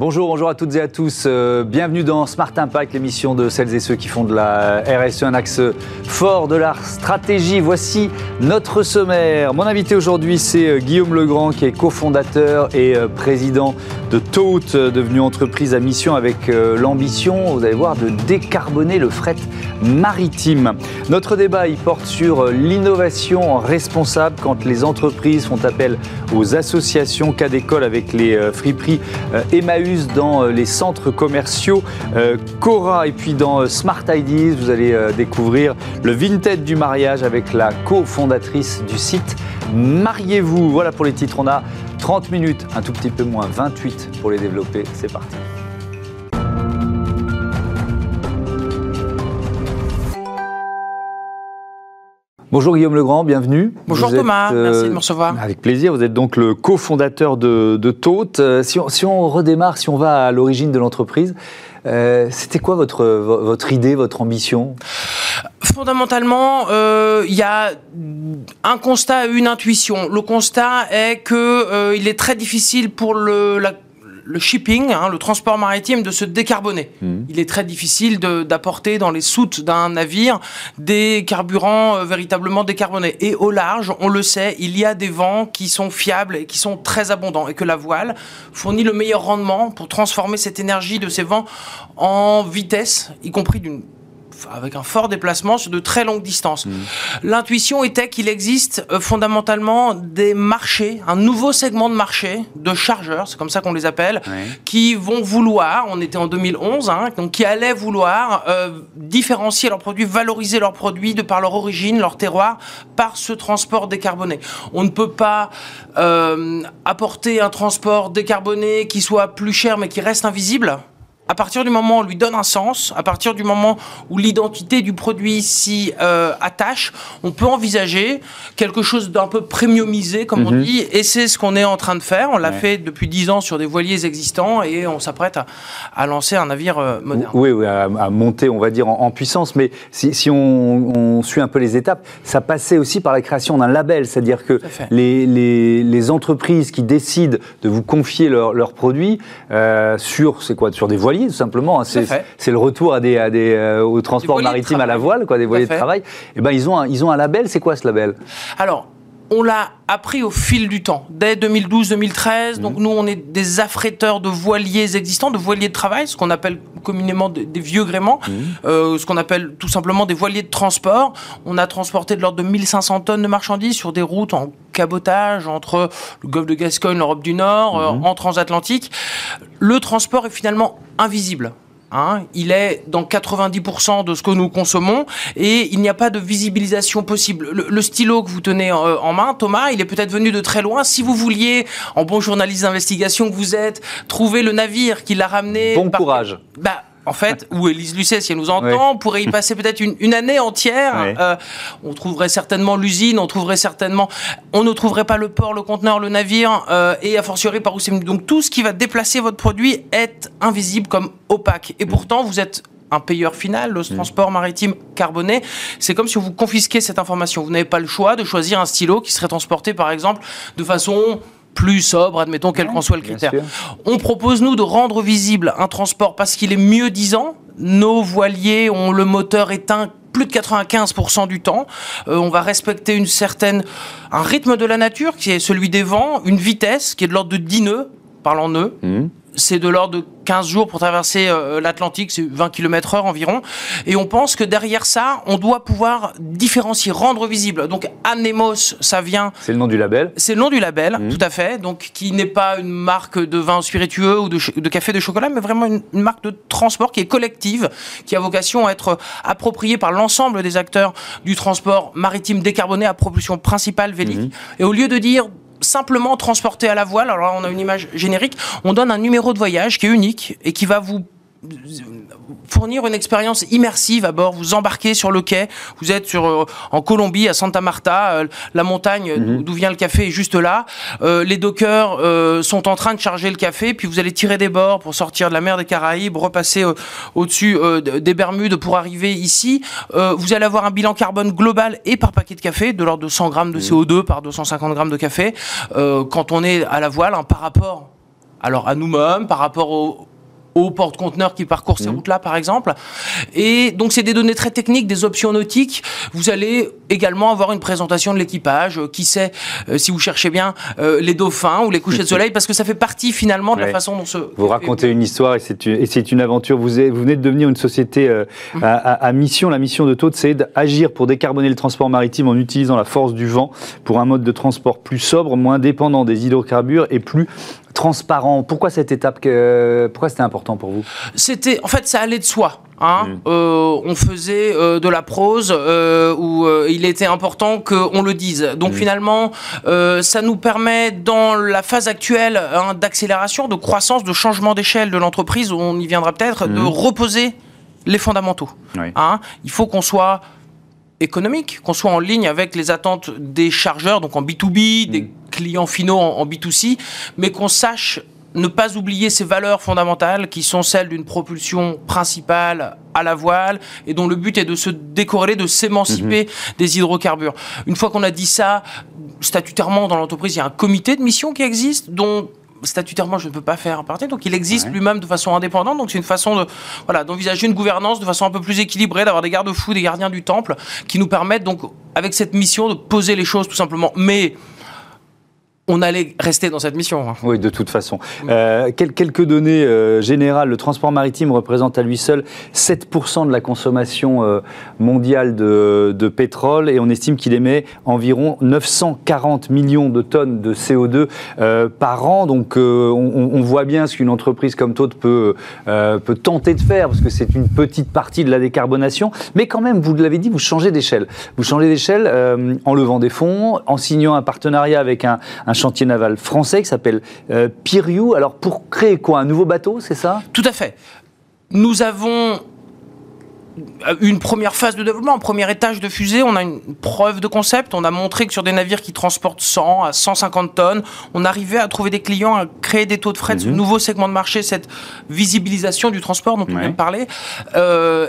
Bonjour, bonjour à toutes et à tous. Euh, bienvenue dans Smart Impact, l'émission de celles et ceux qui font de la RSE un axe fort de la stratégie. Voici notre sommaire. Mon invité aujourd'hui, c'est euh, Guillaume Legrand, qui est cofondateur et euh, président de Tote, devenu entreprise à mission avec l'ambition, vous allez voir, de décarboner le fret maritime. Notre débat, il porte sur l'innovation responsable quand les entreprises font appel aux associations cas d'école avec les friperies Emmaüs dans euh, les centres commerciaux euh, Cora. Et puis dans euh, Smart Ideas, vous allez découvrir le vintage du mariage avec la cofondatrice du site Mariez-vous. Voilà pour les titres. On a 30 minutes, un tout petit peu moins, 28 pour les développer. C'est parti. Bonjour Guillaume Legrand, bienvenue. Bonjour Thomas, merci de me recevoir. Avec plaisir, vous êtes donc le cofondateur de, de Tote. Euh, si, on, redémarre, si on va à l'origine de l'entreprise, euh, c'était quoi votre, votre idée, votre ambition? Fondamentalement, euh, il y a un constat, une intuition. Le constat est que il est très difficile pour le, la le shipping, hein, le transport maritime, de se décarboner. Mmh. Il est très difficile d'apporter dans les soutes d'un navire des carburants euh, véritablement décarbonés. Et au large, on le sait, il y a des vents qui sont fiables et qui sont très abondants et que la voile fournit le meilleur rendement pour transformer cette énergie de ces vents en vitesse, y compris d'une avec un fort déplacement sur de très longues distances. Mmh. L'intuition était qu'il existe euh, fondamentalement des marchés, un nouveau segment de marché de chargeurs, c'est comme ça qu'on les appelle, qui vont vouloir, on était en 2011, hein, donc qui allaient vouloir euh, différencier leurs produits, valoriser leurs produits de par leur origine, leur terroir, par ce transport décarboné. On ne peut pas euh, apporter un transport décarboné qui soit plus cher mais qui reste invisible à partir du moment où on lui donne un sens, à partir du moment où l'identité du produit s'y euh, attache, on peut envisager quelque chose d'un peu premiumisé, comme on mhm. dit, et c'est ce qu'on est en train de faire. On l'a fait depuis dix ans sur des voiliers existants et on s'apprête à, lancer un navire euh, moderne. Oui, oui à, monter, on va dire, en, puissance. Mais si, on, suit un peu les étapes, ça passait aussi par la création d'un label, c'est-à-dire que les, les, entreprises qui décident de vous confier leurs produits euh, sur, c'est quoi, sur des voiliers tout simplement. Hein. C'est le retour à des, à des, euh, au transport maritime à la voile, quoi, des voiliers de travail. Et eh ben, ils, ont un, ils ont un label. C'est quoi ce label? Alors, on l'a appris au fil du temps. Dès 2012-2013, donc mhm. nous, on est des affréteurs de voiliers existants, de voiliers de travail, ce qu'on appelle communément des, vieux gréments, mhm. euh, ce qu'on appelle tout simplement des voiliers de transport. On a transporté de l'ordre de 1500 tonnes de marchandises sur des routes en cabotage entre le golfe de Gascogne, l'Europe du Nord, euh, mhm. en transatlantique. Le transport est finalement invisible. Hein, il est dans 90% de ce que nous consommons et il n'y a pas de visibilisation possible. Le, stylo que vous tenez en, euh, en, main, Thomas, il est peut-être venu de très loin. Si vous vouliez, en bon journaliste d'investigation que vous êtes, trouver le navire qui l'a ramené. Bon courage. Bah, en fait, ou Elise Lucet, si elle nous entend, pourrait y passer peut-être une, année entière. Euh, on trouverait certainement l'usine, on trouverait certainement, on ne trouverait pas le port, le conteneur, le navire, euh, et a fortiori par où c'est Donc tout ce qui va déplacer votre produit est invisible comme opaque. Et pourtant, vous êtes un payeur final, le transport maritime carboné. C'est comme si vous confisquez cette information. Vous n'avez pas le choix de choisir un stylo qui serait transporté, par exemple, de façon plus sobre, admettons quel qu'en soit le critère. On propose, nous, de rendre visible un transport parce qu'il est mieux disant. Nos voiliers ont le moteur éteint plus de 95% du temps. Euh, on va respecter une certaine, un rythme de la nature qui est celui des vents, une vitesse qui est de l'ordre de 10 nœuds, parlant nœuds. Mmh c'est de l'ordre de 15 jours pour traverser euh, l'Atlantique, c'est 20 km heure environ. Et on pense que derrière ça, on doit pouvoir différencier, rendre visible. Donc Anemos, ça vient... C'est le nom du label C'est le nom du label, mmh. tout à fait. Donc qui n'est pas une marque de vin spiritueux ou de, café de chocolat, mais vraiment une, marque de transport qui est collective, qui a vocation à être appropriée par l'ensemble des acteurs du transport maritime décarboné à propulsion principale vélique. Mmh. Et au lieu de dire simplement transporté à la voile, alors là on a une image générique, on donne un numéro de voyage qui est unique et qui va vous fournir une expérience immersive à bord. Vous embarquez sur le quai, vous êtes sur, euh, en Colombie, à Santa Marta, euh, la montagne mhm. d'où vient le café est juste là. Euh, les dockers sont en train de charger le café, puis vous allez tirer des bords pour sortir de la mer des Caraïbes, repasser au-dessus des Bermudes pour arriver ici. vous allez avoir un bilan carbone global et par paquet de café, de l'ordre de 100 grammes de mhm. CO2 par 250 grammes de café. quand on est à la voile, hein, par rapport alors à nous-mêmes, par rapport au, aux porte-conteneurs qui parcourent ces mmh. routes-là, par exemple. Et donc, c'est des données très techniques, des options nautiques. Vous allez également avoir une présentation de l'équipage. Euh, qui sait, euh, si vous cherchez bien, euh, les dauphins ou les couchers de soleil, parce que ça fait partie finalement de la façon dont se... Vous racontez une histoire et c'est une, une, aventure. Vous, vous, venez de devenir une société mmh. à, mission. La mission de Todd, c'est d'agir pour décarboner le transport maritime en utilisant la force du vent pour un mode de transport plus sobre, moins dépendant des hydrocarbures et plus transparent. Pourquoi cette étape Pourquoi c'était important pour vous? C'était, en fait, ça allait de soi. Hein. Mm. Euh, on faisait euh, de la prose euh, où il était important qu'on le dise. Donc mm. finalement, ça nous permet dans la phase actuelle hein, d'accélération, de croissance, de changement d'échelle de l'entreprise, on y viendra peut-être, de mm. reposer les fondamentaux. Hein. Il faut qu'on soit économique, qu'on soit en ligne avec les attentes des chargeurs, donc en B2B, des clients finaux en, B2C, mais qu'on sache ne pas oublier ces valeurs fondamentales qui sont celles d'une propulsion principale à la voile et dont le but est de se décorréler, de s'émanciper mhm. des hydrocarbures. Une fois qu'on a dit ça, statutairement dans l'entreprise, il y a un comité de mission qui existe dont statutairement, je ne peux pas faire partie. Donc, il existe lui-même de façon indépendante. Donc, c'est une façon de, voilà, d'envisager une gouvernance de façon un peu plus équilibrée, d'avoir des garde-fous, des gardiens du temple, qui nous permettent donc, avec cette mission, de poser les choses tout simplement. Mais on allait rester dans cette mission. Hein. Oui, de toute façon. Euh, quelques données euh, générales. Le transport maritime représente à lui seul 7% de la consommation euh, mondiale de, pétrole et on estime qu'il émet environ 940 millions de tonnes de CO2 par an. Donc on, voit bien ce qu'une entreprise comme Todd peut, tenter de faire parce que c'est une petite partie de la décarbonation. Mais quand même, vous l'avez dit, vous changez d'échelle. Vous changez d'échelle en levant des fonds, en signant un partenariat avec un chantier naval français qui s'appelle euh, Piriou. Alors pour créer quoi? Un nouveau bateau, c'est ça? Tout à fait. Nous avons une première phase de développement, un premier étage de fusée, on a une preuve de concept, on a montré que sur des navires qui transportent 100 à 150 tonnes, on arrivait à trouver des clients, à créer des taux de fret, ce mhm. nouveau segment de marché, cette visibilisation du transport dont on vient de parler. Euh,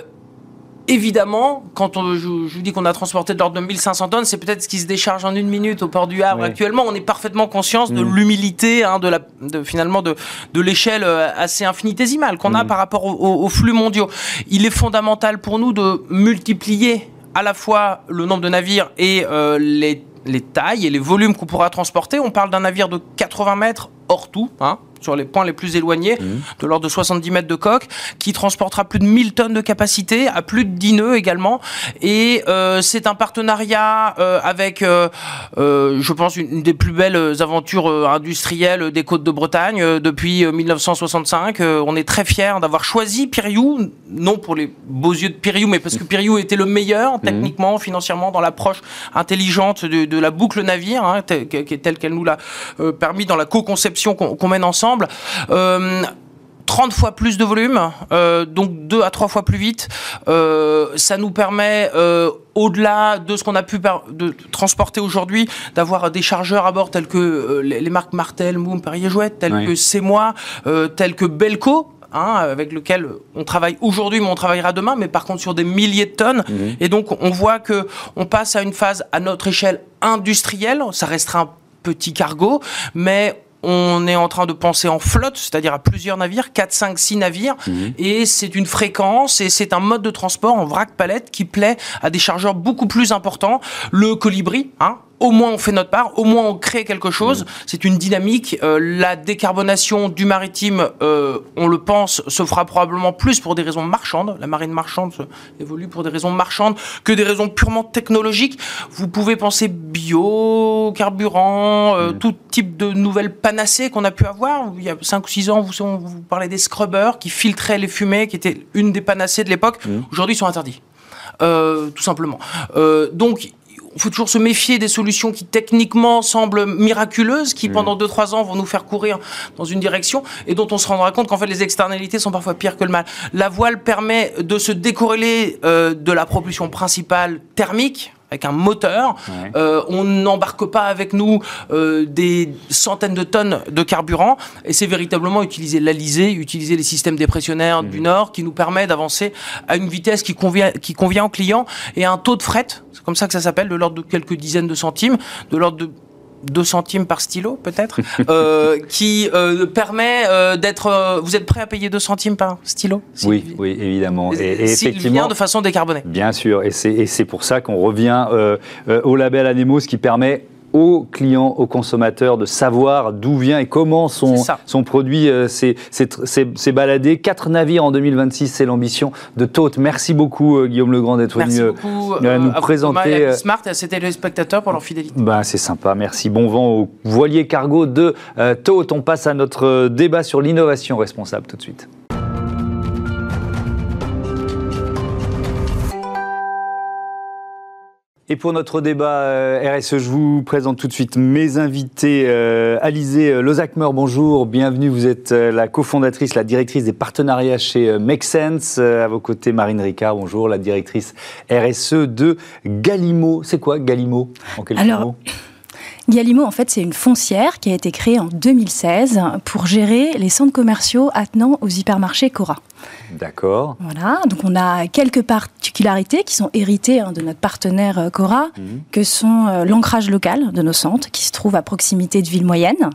Évidemment, quand on, je, vous dis qu'on a transporté de l'ordre de 1500 tonnes, c'est peut-être ce qui se décharge en une minute au port du Havre actuellement. On est parfaitement conscience de mm. l'humilité, hein, de la, de, finalement de, de l'échelle euh, assez infinitésimale qu'on a mm. par rapport aux flux mondiaux. Il est fondamental pour nous de multiplier à la fois le nombre de navires et euh, les, les tailles et les volumes qu'on pourra transporter. On parle d'un navire de 80 mètres hors tout, hein, sur les points les plus éloignés, mmh. de l'ordre de 70 mètres de coque, qui transportera plus de 1000 tonnes de capacité, à plus de 10 nœuds également. Et euh, c'est un partenariat euh, avec, euh, je pense, une, des plus belles aventures industrielles des côtes de Bretagne depuis 1965. on est très fiers d'avoir choisi Piriou, non pour les beaux yeux de Piriou, mais parce que Piriou était le meilleur mmh. techniquement, financièrement, dans l'approche intelligente de, la boucle navire, hein, telle, qu'elle nous l'a permis dans la co-conception qu'on mène ensemble. 30 euh, fois plus de volume, euh, donc 2 à 3 fois plus vite. Euh, ça nous permet, au-delà de ce qu'on a pu de transporter aujourd'hui, d'avoir des chargeurs à bord tels que les, marques Martel, Moom, Perrier Jouette, tels que C'est moi, tels que Belco. Hein, avec lequel on travaille aujourd'hui, mais on travaillera demain, mais par contre sur des milliers de tonnes. Mhm. Et donc on voit que on passe à une phase à notre échelle industrielle. Ça restera un petit cargo, mais on est en train de penser en flotte, c'est-à-dire à plusieurs navires, 4, 5, 6 navires, mhm. et c'est une fréquence et c'est un mode de transport en vrac palette qui plaît à des chargeurs beaucoup plus importants. Le colibri, hein, au moins on fait notre part, au moins on crée quelque chose. Mmh. C'est une dynamique. Euh, la décarbonation du maritime, euh, on le pense, se fera probablement plus pour des raisons marchandes. La marine marchande évolue pour des raisons marchandes que des raisons purement technologiques. Vous pouvez penser bio, carburant, euh, mmh. tout type de nouvelles panacées qu'on a pu avoir. Il y a 5 ou 6 ans, vous, vous parlez des scrubbers qui filtraient les fumées, qui étaient une des panacées de l'époque. Mmh. Aujourd'hui, ils sont interdits. tout simplement. donc, il faut toujours se méfier des solutions qui techniquement semblent miraculeuses, qui mmh. pendant 2-3 ans vont nous faire courir dans une direction et dont on se rendra compte qu'en fait les externalités sont parfois pires que le mal. La voile permet de se décorréler euh, de la propulsion principale thermique, avec un moteur. Euh, on n'embarque pas avec nous euh, des centaines de tonnes de carburant. Et c'est véritablement utiliser l'Alizé, utiliser les systèmes dépressionnaires du mmh. Nord qui nous permet d'avancer à une vitesse qui convient, qui convient aux clients et à un taux de fret, c'est comme ça que ça s'appelle, de l'ordre de quelques dizaines de centimes, de l'ordre de 2 centimes par stylo peut-être, euh, qui euh, permet euh, d'être. vous êtes prêt à payer 2 centimes par stylo Oui, oui, évidemment. Et, et effectivement, de façon décarbonée. Bien sûr, et c'est pour ça qu'on revient au label Anemos qui permet aux clients, aux consommateurs de savoir d'où vient et comment son, son produit euh, s'est baladé. Quatre navires en 2026, c'est l'ambition de Tote. Merci beaucoup euh, Guillaume Legrand d'être venu euh, euh, nous présenter. À Smart et à ses téléspectateurs pour leur fidélité. Bah, c'est sympa, merci. Bon vent au voilier cargo de Tote. On passe à notre débat sur l'innovation responsable tout de suite. Et pour notre débat euh, RSE, je vous présente tout de suite mes invités. Euh, Alizé euh, Lozakmer, bonjour, bienvenue. Vous êtes la cofondatrice, la directrice des partenariats chez Make Sense. À vos côtés, Marine Ricard, bonjour, la directrice RSE de Galimo. C'est quoi Galimo en quelques Alors... Galimo, en fait, c'est une foncière qui a été créée en 2016 pour gérer les centres commerciaux attenant aux hypermarchés Cora. D'accord. Voilà, donc on a quelques particularités qui sont héritées hein, de notre partenaire euh, Cora, mhm. que sont euh, l'ancrage local de nos centres, qui se trouvent à proximité de villes moyennes,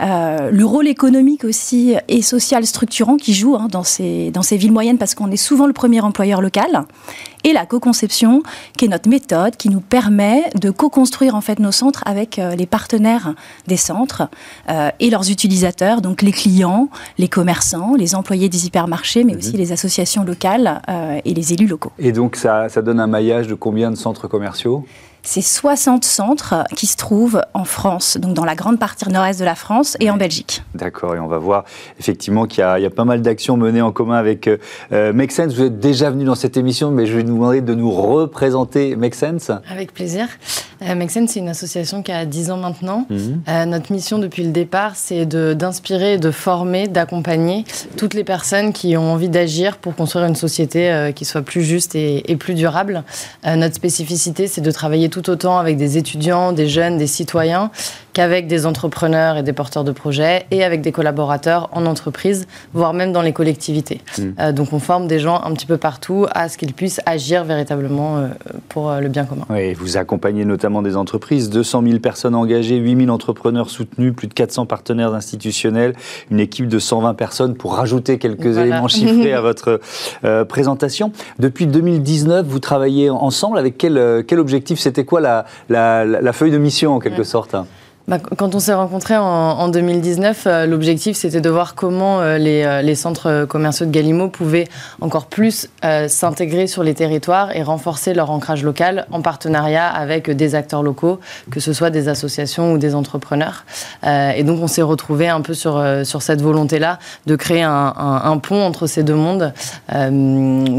euh, le rôle économique aussi et social structurant qui joue hein, dans, ces, dans ces villes moyennes, parce qu'on est souvent le premier employeur local, et la co-conception, qui est notre méthode, qui nous permet de co-construire en fait nos centres avec les partenaires des centres et leurs utilisateurs, donc les clients, les commerçants, les employés des hypermarchés, mais aussi les associations locales euh, et les élus locaux. Et donc ça, ça donne un maillage de combien de centres commerciaux? C'est 60 centres qui se trouvent en France, donc dans la grande partie nord-est de la France et en Belgique. D'accord, et on va voir effectivement qu'il y, a pas mal d'actions menées en commun avec euh, euh, Make Sense. Vous êtes déjà venu dans cette émission, mais je vais vous demander de nous représenter Make Sense. Avec plaisir. Euh, Make Sense, c'est une association qui a 10 ans maintenant. Mhm. Euh, notre mission depuis le départ, c'est d'inspirer, de, former, d'accompagner toutes les personnes qui ont envie d'agir pour construire une société qui soit plus juste et, et plus durable. notre spécificité, c'est de travailler tout autant avec des étudiants, des jeunes, des citoyens, qu'avec des entrepreneurs et des porteurs de projets et avec des collaborateurs en entreprise, voire même dans les collectivités. Hmm. Euh, donc on forme des gens un petit peu partout à ce qu'ils puissent agir véritablement euh, pour euh, le bien commun. Oui, vous accompagnez notamment des entreprises, 200 000 personnes engagées, 8 000 entrepreneurs soutenus, plus de 400 partenaires institutionnels, une équipe de 120 personnes pour rajouter quelques éléments chiffrés à votre présentation. Depuis 2019, vous travaillez ensemble avec quel, quel objectif C'était quoi la, la, la, feuille de mission en quelque sorte bah, quand on s'est rencontrés en, 2019, euh, l'objectif c'était de voir comment euh, euh, les, centres commerciaux de Galimo pouvaient encore plus s'intégrer sur les territoires et renforcer leur ancrage local en partenariat avec des acteurs locaux, que ce soit des associations ou des entrepreneurs. et donc on s'est retrouvé un peu sur, cette volonté-là de créer un, pont entre ces deux mondes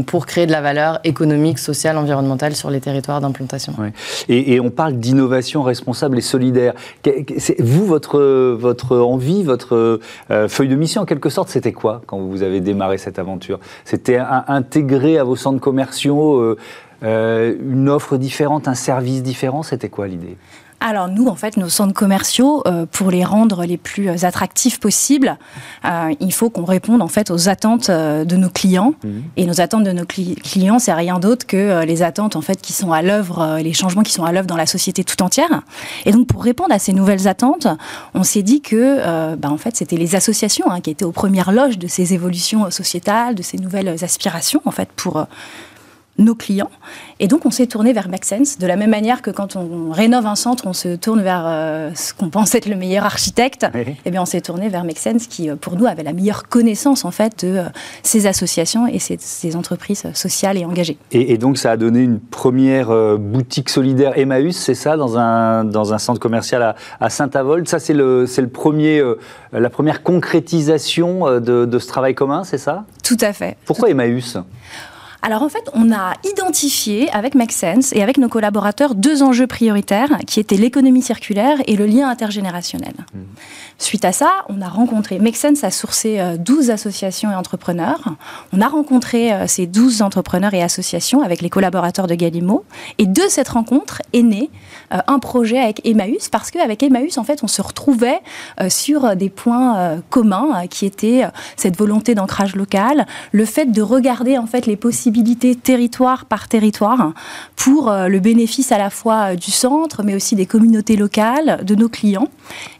pour créer de la valeur économique, sociale, environnementale sur les territoires d'implantation. Et, on parle d'innovation responsable et solidaire vous, votre, envie, votre euh, feuille de mission, en quelque sorte, c'était quoi quand vous avez démarré cette aventure? C'était intégrer à vos centres commerciaux euh, euh, une offre différente, un service différent? C'était quoi l'idée? Alors nous, en fait, nos centres commerciaux, euh, pour les rendre les plus euh, attractifs possibles, euh, il faut qu'on réponde en fait aux attentes de nos clients. Mhm. Et nos attentes de nos clients, c'est rien d'autre que les attentes en fait qui sont à l'œuvre, les changements qui sont à l'œuvre dans la société tout entière. Et donc pour répondre à ces nouvelles attentes, on s'est dit que, bah, en fait, c'était les associations hein, qui étaient aux premières loges de ces évolutions sociétales, de ces nouvelles aspirations en fait pour nos clients. Et donc, on s'est tourné vers Make Sense, de la même manière que quand on rénove un centre, on se tourne vers euh, ce qu'on pense être le meilleur architecte. Et eh bien, on s'est tourné vers Make Sense, qui, euh, pour nous, avait la meilleure connaissance, en fait, de euh, ces associations et ces, entreprises sociales et engagées. Et, donc, ça a donné une première boutique solidaire Emmaüs, c'est ça, dans un, dans un centre commercial à, Saint-Avold. Ça, c'est le, le premier, la première concrétisation de, de ce travail commun, c'est ça? Tout à fait. Pourquoi Emmaüs? Alors en fait, on a identifié avec Make Sense et avec nos collaborateurs deux enjeux prioritaires qui étaient l'économie circulaire et le lien intergénérationnel. Mmh. Suite à ça, on a rencontré, Make Sense a sourcé 12 euh, associations et entrepreneurs. On a rencontré euh, ces 12 entrepreneurs et associations avec les collaborateurs de Galimo. Et de cette rencontre est né euh, un projet avec Emmaüs, parce qu'avec Emmaüs, en fait, on se retrouvait sur des points communs qui étaient cette volonté d'ancrage local, le fait de regarder en fait les possibilités territoire par territoire pour le bénéfice à la fois du centre, mais aussi des communautés locales, de nos clients.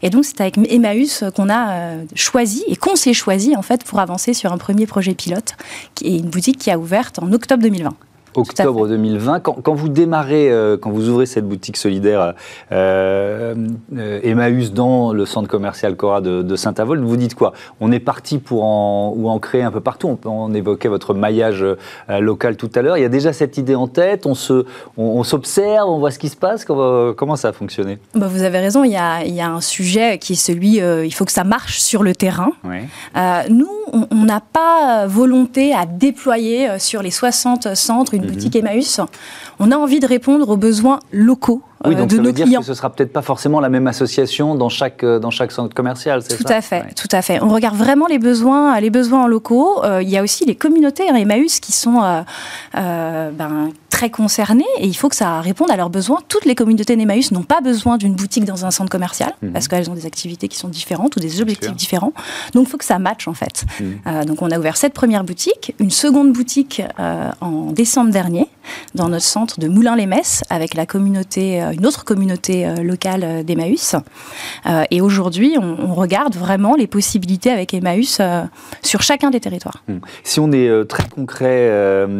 Et donc, c'est avec Emmaüs qu'on a choisi et qu'on s'est choisi en fait pour avancer sur un premier projet pilote, qui est une boutique qui a ouvert en octobre 2020 octobre 2020. Quand, vous démarrez, euh, quand vous ouvrez cette boutique solidaire euh, euh, Emmaüs dans le centre commercial Cora de, Saint-Avold, vous dites quoi? On est parti pour en, ou en créer un peu partout. On, évoquait votre maillage local tout à l'heure. Il y a déjà cette idée en tête. On se, on, s'observe, on voit ce qui se passe. Comment, ça a fonctionné? Bah, Vous avez raison. Il y, a, il y, a, un sujet qui est celui. il faut que ça marche sur le terrain. nous, on n'a pas volonté à déployer sur les 60 centres une boutique Emmaüs, on a envie de répondre aux besoins locaux oui, euh, donc ça veut dire que ce sera peut-être pas forcément la même association dans chaque, euh, dans chaque centre commercial, ça Tout à fait, tout à fait. On regarde vraiment les besoins, les besoins locaux. Euh, il y a aussi les communautés Emmaüs qui sont ben, très concernées et il faut que ça réponde à leurs besoins. Toutes les communautés d'Emmaüs n'ont pas besoin d'une boutique dans un centre commercial mhm. parce qu'elles ont des activités qui sont différentes ou des objectifs différents. Donc il faut que ça matche en fait. Mhm. donc on a ouvert cette première boutique, une seconde boutique en décembre dernier dans notre centre de Moulins-les-Messes avec la communauté une autre communauté euh, locale euh, d'Emmaüs. Euh, et aujourd'hui, on, regarde vraiment les possibilités avec Emmaüs sur chacun des territoires. Hmm. Si on est très concret,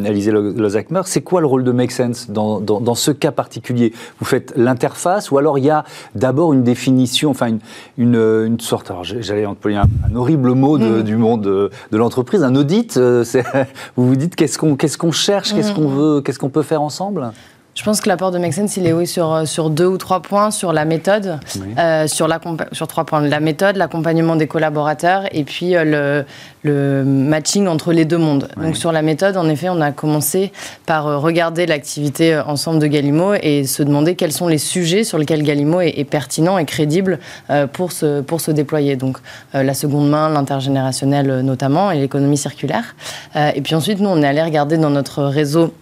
Alizé Lozakmer, c'est quoi le rôle de Make Sense dans, dans, ce cas particulier? Vous faites l'interface ou alors il y a d'abord une définition, enfin une, une, une sorte, j'allais employer un, un, horrible mot de, hmm. du monde de, de l'entreprise, un audit. vous vous dites qu'est-ce qu'on qu'est-ce qu'on cherche, qu'est-ce hmm. qu'on veut, qu'est-ce qu'on peut faire ensemble? Je pense que l'apport de Make Sense, il est oui sur, euh, sur deux ou trois points, sur la méthode, euh, sur, la, sur trois points. La méthode, l'accompagnement des collaborateurs et puis euh, le, le, matching entre les deux mondes. Donc sur la méthode, en effet, on a commencé par regarder l'activité ensemble de Galimo et se demander quels sont les sujets sur lesquels Galimo est, pertinent et crédible pour, se, pour se déployer. Donc la seconde main, l'intergénérationnel notamment et l'économie circulaire. et puis ensuite, nous, on est allé regarder dans notre réseau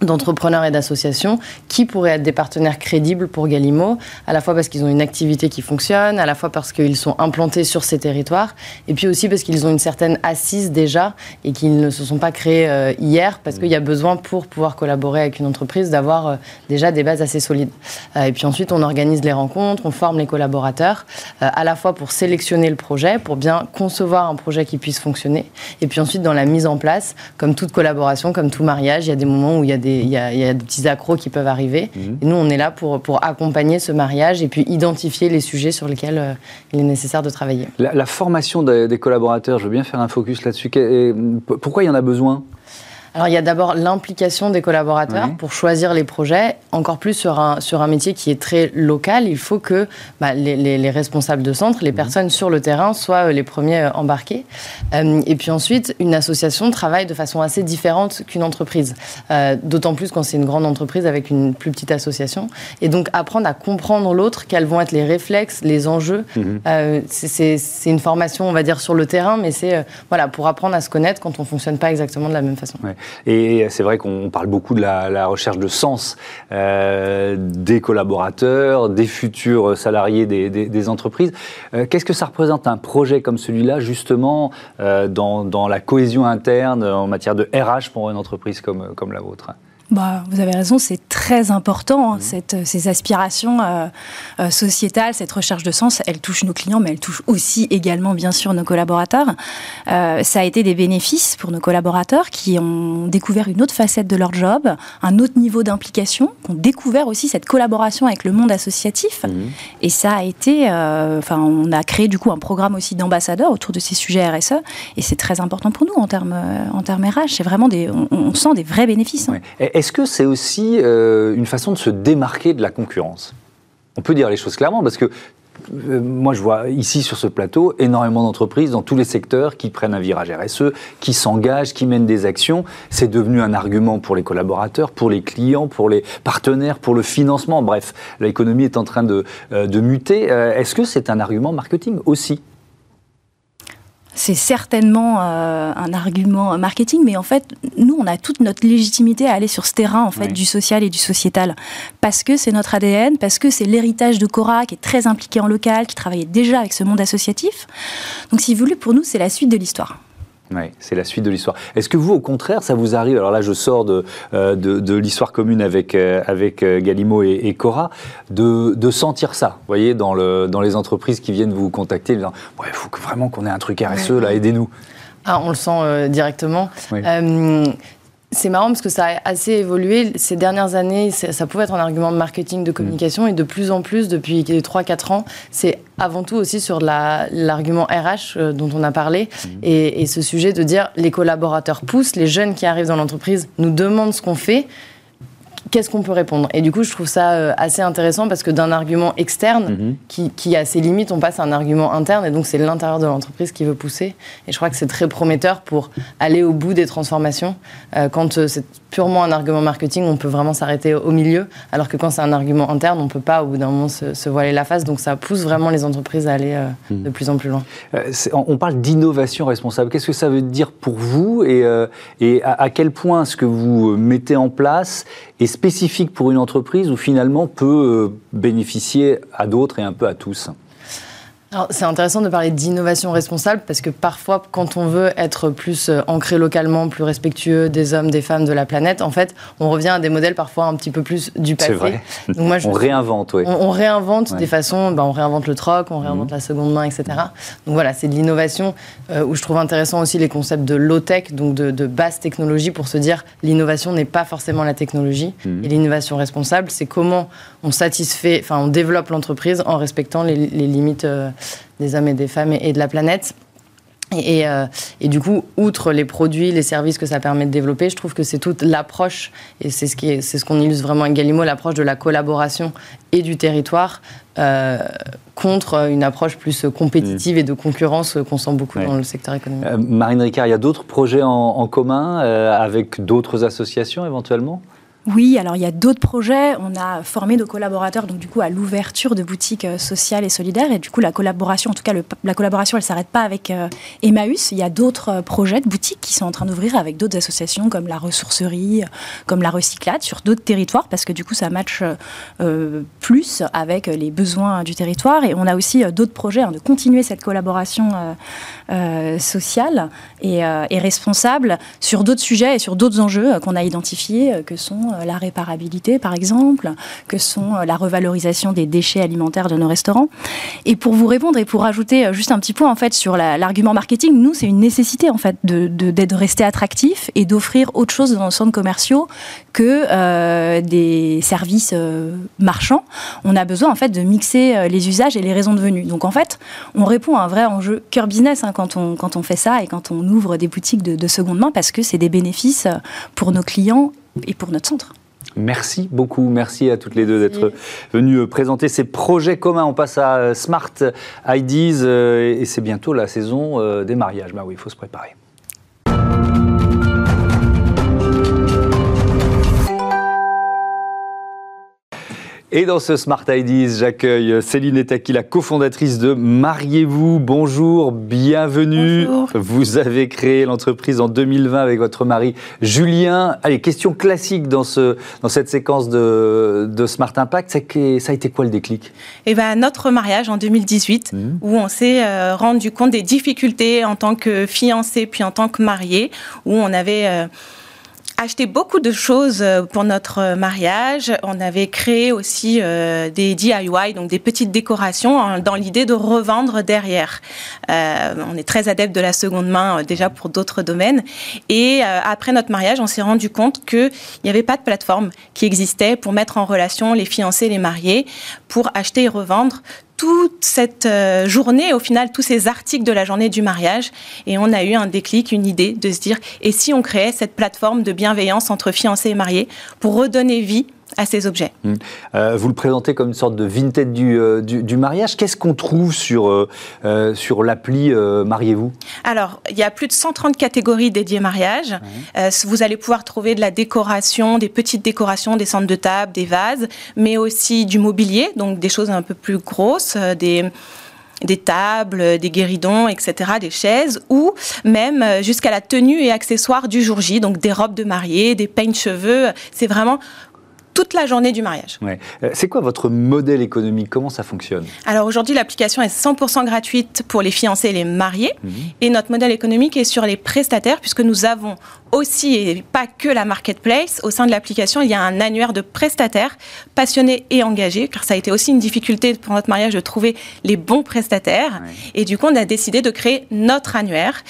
d'entrepreneurs et d'associations qui pourraient être des partenaires crédibles pour Galimo, à la fois parce qu'ils ont une activité qui fonctionne, à la fois parce qu'ils sont implantés sur ces territoires, et puis aussi parce qu'ils ont une certaine assise déjà et qu'ils ne se sont pas créés euh, hier, parce qu'il y a besoin pour pouvoir collaborer avec une entreprise d'avoir euh, déjà des bases assez solides. Euh, et puis ensuite, on organise les rencontres, on forme les collaborateurs, à la fois pour sélectionner le projet, pour bien concevoir un projet qui puisse fonctionner, et puis ensuite dans la mise en place, comme toute collaboration, comme tout mariage, il y a des moments où il y a des il y, a, des petits accros qui peuvent arriver. Mhm. Et nous, on est là pour, pour accompagner ce mariage et puis identifier les sujets sur lesquels euh, il est nécessaire de travailler. La, formation des, collaborateurs, je veux bien faire un focus là-dessus. Pourquoi il y en a besoin? Alors il y a d'abord l'implication des collaborateurs pour choisir les projets. Encore plus sur un, sur un métier qui est très local, il faut que bah, les, les, responsables de centre, les mhm. personnes sur le terrain soient euh, les premiers euh, embarqués. Euh, et puis ensuite, une association travaille de façon assez différente qu'une entreprise. D'autant plus quand c'est une grande entreprise avec une plus petite association. Et donc apprendre à comprendre l'autre, quels vont être les réflexes, les enjeux. Mhm. c'est une formation, on va dire, sur le terrain, mais c'est voilà, pour apprendre à se connaître quand on ne fonctionne pas exactement de la même façon. Et c'est vrai qu'on parle beaucoup de la, recherche de sens euh, des collaborateurs, des futurs salariés des, entreprises. Euh, qu'est-ce que ça représente un projet comme celui-là, justement, euh, dans, la cohésion interne en matière de RH pour une entreprise comme, comme la vôtre? Bah, vous avez raison, c'est très important, hein, mmh. cette, ces aspirations euh, euh, sociétales, cette recherche de sens, elle touche nos clients, mais elle touche aussi également, bien sûr, nos collaborateurs. Euh, ça a été des bénéfices pour nos collaborateurs qui ont découvert une autre facette de leur job, un autre niveau d'implication, qui ont découvert aussi cette collaboration avec le monde associatif. Mmh. Et ça a été, euh, enfin, on a créé du coup un programme aussi d'ambassadeurs autour de ces sujets RSE, et c'est très important pour nous en termes, en termes RH. C'est vraiment des, on, sent des vrais bénéfices. Hein. Est-ce que c'est aussi euh, une façon de se démarquer de la concurrence? On peut dire les choses clairement parce que euh, moi, je vois ici sur ce plateau énormément d'entreprises dans tous les secteurs qui prennent un virage RSE, qui s'engagent, qui mènent des actions. C'est devenu un argument pour les collaborateurs, pour les clients, pour les partenaires, pour le financement. Bref, l'économie est en train de, euh, de muter. Est-ce que c'est un argument marketing aussi? C'est certainement euh, un argument marketing, mais en fait, nous, on a toute notre légitimité à aller sur ce terrain en fait du social et du sociétal, parce que c'est notre ADN, parce que c'est l'héritage de Cora qui est très impliqué en local, qui travaillait déjà avec ce monde associatif. Donc, si vous voulez, pour nous, c'est la suite de l'histoire. Oui, c'est la suite de l'histoire. Est-ce que vous, au contraire, ça vous arrive Alors là, je sors de, euh, de, l'histoire commune avec, euh, avec euh, Galimo et, Cora, de, de, sentir ça, vous voyez, dans, le, dans les entreprises qui viennent vous contacter, disant Ouais, il faut vraiment qu'on ait un truc RSE, là, aidez-nous. Ah, on le sent directement. C'est marrant parce que ça a assez évolué. Ces dernières années, ça pouvait être un argument de marketing, de communication, et de plus en plus, depuis 3-4 ans, c'est avant tout aussi sur l'argument RH euh, dont on a parlé, et, et, ce sujet de dire les collaborateurs poussent, les jeunes qui arrivent dans l'entreprise nous demandent ce qu'on fait, qu'est-ce qu'on peut répondre? Et du coup, je trouve ça euh, assez intéressant parce que d'un argument externe mhm. qui, qui, a ses limites, on passe à un argument interne et donc c'est l'intérieur de l'entreprise qui veut pousser. Et je crois que c'est très prometteur pour aller au bout des transformations. Euh, quand euh, c'est purement un argument marketing, on peut vraiment s'arrêter au milieu, alors que quand c'est un argument interne, on ne peut pas au bout d'un moment se, voiler la face. Donc ça pousse vraiment les entreprises à aller mhm. de plus en plus loin. on parle d'innovation responsable. Qu'est-ce que ça veut dire pour vous? Et, et à, à, quel point ce que vous mettez en place est spécifique pour une entreprise ou finalement peut euh, bénéficier à d'autres et un peu à tous? C'est intéressant de parler d'innovation responsable parce que parfois, quand on veut être plus euh, ancré localement, plus respectueux des hommes, des femmes, de la planète, en fait, on revient à des modèles parfois un petit peu plus du passé. C'est vrai. on réinvente, oui. On, réinvente des façons, ben, on réinvente le troc, on réinvente mhm. la seconde main, etc. Donc voilà, c'est de l'innovation euh, où je trouve intéressant aussi les concepts de low-tech, donc de, basse technologie, pour se dire l'innovation n'est pas forcément la technologie. Mhm. Et l'innovation responsable, c'est comment on satisfait, enfin, on développe l'entreprise en respectant les, limites. Euh, des hommes et des femmes et, de la planète. Et, euh, et, du coup, outre les produits, les services que ça permet de développer, je trouve que c'est toute l'approche, et c'est ce qu'on ce qu'on illustre vraiment avec Galimo, l'approche de la collaboration et du territoire euh, contre une approche plus compétitive et de concurrence qu'on sent beaucoup dans le secteur économique. Euh, Marine Ricard, il y a d'autres projets en, en commun avec d'autres associations éventuellement? Oui, alors il y a d'autres projets. On a formé nos collaborateurs donc du coup à l'ouverture de boutiques euh, sociales et solidaires et du coup la collaboration, en tout cas la collaboration, elle s'arrête pas avec euh, Emmaüs. Il y a d'autres euh, projets de boutiques qui sont en train d'ouvrir avec d'autres associations comme la ressourcerie, comme la recyclade sur d'autres territoires parce que du coup ça matche plus avec les besoins du territoire et on a aussi d'autres projets hein, de continuer cette collaboration sociale et, et, responsable sur d'autres sujets et sur d'autres enjeux qu'on a identifiés que sont euh, la réparabilité, par exemple, que sont euh, la revalorisation des déchets alimentaires de nos restaurants. Et pour vous répondre et pour ajouter euh, juste un petit point en fait sur l'argument marketing, nous c'est une nécessité en fait de, de, rester attractif et d'offrir autre chose dans nos centres commerciaux que des services marchands. On a besoin en fait de mixer les usages et les raisons de venue. Donc en fait, on répond à un vrai enjeu cœur business hein, quand, on, quand on fait ça et quand on ouvre des boutiques de, de seconde main parce que c'est des bénéfices pour nos clients et pour notre centre. Merci beaucoup, merci à toutes les deux d'être venues euh, présenter ces projets communs. On passe à euh, Smart IDs euh, et c'est bientôt la saison des mariages. Bah oui, il faut se préparer. Et dans ce Smart Ideas, j'accueille Céline Etaki, la cofondatrice de Mariez-vous. Bonjour, bienvenue. Vous avez créé l'entreprise en 2020 avec votre mari Julien. Allez, question classique dans, ce, dans cette séquence de, de Smart Impact, c'est que ça a été quoi le déclic? Eh ben, notre mariage en 2018, mmh. où on s'est euh, rendu compte des difficultés en tant que fiancé puis en tant que marié, où on avait... Euh, acheté beaucoup de choses euh, pour notre euh, mariage. On avait créé aussi euh, des DIY, donc des petites décorations, dans l'idée de revendre derrière. on est très adepte de la seconde main déjà pour d'autres domaines. Et après notre mariage, on s'est rendu compte qu'il n'y avait pas de plateforme qui existait pour mettre en relation les fiancés les mariés pour acheter et revendre toute cette euh, journée, au final, tous ces articles de la journée du mariage. Et on a eu un déclic, une idée de se dire, et si on créait cette plateforme de bienveillance entre fiancés et mariés pour redonner vie à ces objets. Mmh. Euh, vous le présentez comme une sorte de vintage du, euh, du, mariage. Qu'est-ce qu'on trouve sur, euh, sur l'appli Mariez-vous? Alors, il y a plus de 130 catégories dédiées mariage. Mmh. vous allez pouvoir trouver de la décoration, des petites décorations, des centres de table, des vases, mais aussi du mobilier, donc des choses un peu plus grosses, des des tables, des guéridons, etc., des chaises, ou même jusqu'à la tenue et accessoires du jour J, donc des robes de mariée, des peignes cheveux. C'est vraiment toute la journée du mariage. Ouais. Euh, c'est quoi votre modèle économique? Comment ça fonctionne? Alors aujourd'hui, l'application est 100% gratuite pour les fiancés et les mariés. Mmh. Et notre modèle économique est sur les prestataires, puisque nous avons aussi, et pas que la marketplace, au sein de l'application, il y a un annuaire de prestataires passionnés et engagés, car ça a été aussi une difficulté pour notre mariage de trouver les bons prestataires. Et du coup, on a décidé de créer notre annuaire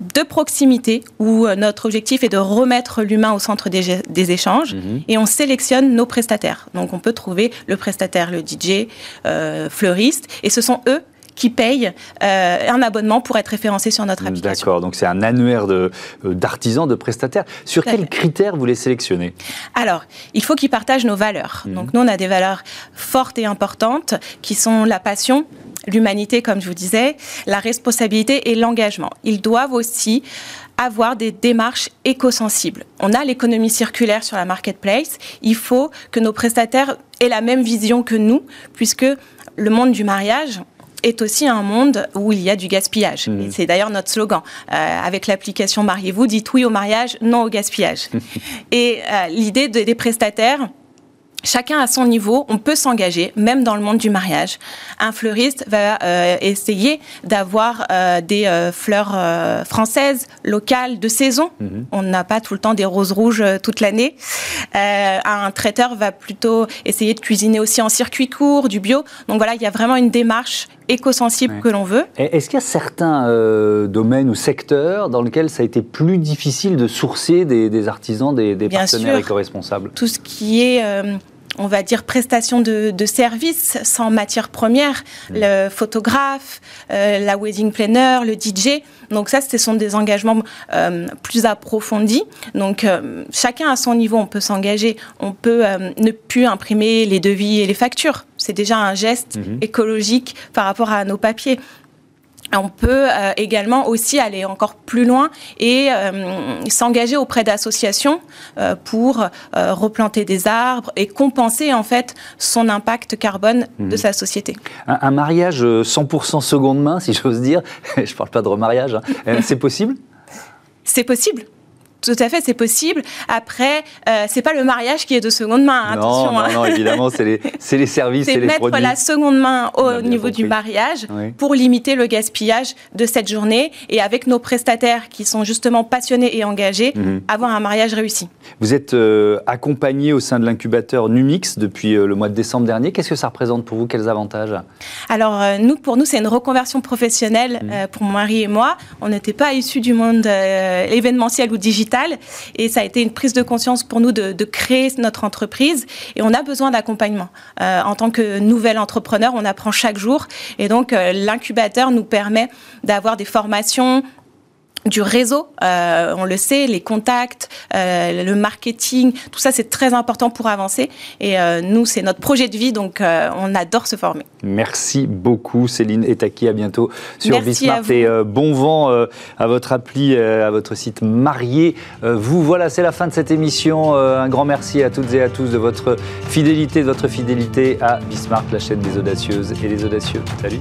de proximité où euh, notre objectif est de remettre l'humain au centre des, échanges mhm. et on sélectionne nos prestataires. Donc on peut trouver le prestataire, le DJ, euh, fleuriste et ce sont eux qui payent euh, un abonnement pour être référencé sur notre application. D'accord, donc c'est un annuaire d'artisans, de, prestataires. Sur quels critères vous les sélectionnez? Alors, il faut qu'ils partagent nos valeurs. Mhm. Donc nous, on a des valeurs fortes et importantes qui sont la passion, l'humanité, comme je vous disais, la responsabilité et l'engagement. Ils doivent aussi avoir des démarches éco-sensibles. On a l'économie circulaire sur la marketplace. Il faut que nos prestataires aient la même vision que nous, puisque le monde du mariage, est aussi un monde où il y a du gaspillage. Mmh. C'est d'ailleurs notre slogan. Euh, avec l'application Mariez-vous, dites oui au mariage, non au gaspillage. Et euh, l'idée des prestataires, Chacun à son niveau, on peut s'engager, même dans le monde du mariage. Un fleuriste va euh, essayer d'avoir euh, des euh, fleurs françaises, locales, de saison. Mhm. On n'a pas tout le temps des roses rouges toute l'année. un traiteur va plutôt essayer de cuisiner aussi en circuit court, du bio. Donc voilà, il y a vraiment une démarche éco-sensible que l'on veut. Est-ce qu'il y a certains domaines ou secteurs dans lesquels ça a été plus difficile de sourcer des, artisans, des, partenaires éco-responsables? Tout ce qui est on va dire, prestation de, services sans matière première, mmh. le photographe, euh, la wedding planner, le DJ. Donc ça, ce sont des engagements euh, plus approfondis. Donc euh, chacun à son niveau, on peut s'engager. On peut ne plus imprimer les devis et les factures. C'est déjà un geste mmh. écologique par rapport à nos papiers on peut euh, également aussi aller encore plus loin et euh, s'engager auprès d'associations euh, pour replanter des arbres et compenser en fait son impact carbone de mhm. sa société. Un, mariage 100% seconde main, si j'ose dire, je ne parle pas de remariage, hein. c'est possible? C'est possible. Tout à fait, c'est possible. Après, euh, c'est pas le mariage qui est de seconde main. Hein, attention. Non, hein. non, évidemment, c'est les, les, services, c'est les mettre la seconde main au niveau du mariage pour limiter le gaspillage de cette journée et avec nos prestataires qui sont justement passionnés et engagés, mhm. avoir un mariage réussi. Vous êtes euh, accompagné au sein de l'incubateur Numix depuis euh, le mois de décembre dernier. Qu'est-ce que ça représente pour vous? Quels avantages? Alors, euh, nous, pour nous, c'est une reconversion professionnelle mhm. pour mon mari et moi. On n'était pas issus du monde événementiel ou digital et ça a été une prise de conscience pour nous de, créer notre entreprise. Et on a besoin d'accompagnement. Euh, en tant que nouvel entrepreneur, on apprend chaque jour. Et donc, euh, l'incubateur nous permet d'avoir des formations du réseau, euh, on le sait, les contacts, euh, le marketing, tout ça c'est très important pour avancer. Et euh, nous, c'est notre projet de vie, donc on adore se former. Merci beaucoup Céline Etaki, à bientôt sur Bismart et bon vent à votre appli, à votre site marié. vous, voilà, c'est la fin de cette émission. un grand merci à toutes et à tous de votre fidélité, de votre fidélité à Bismart, la chaîne des audacieuses et des audacieux. Salut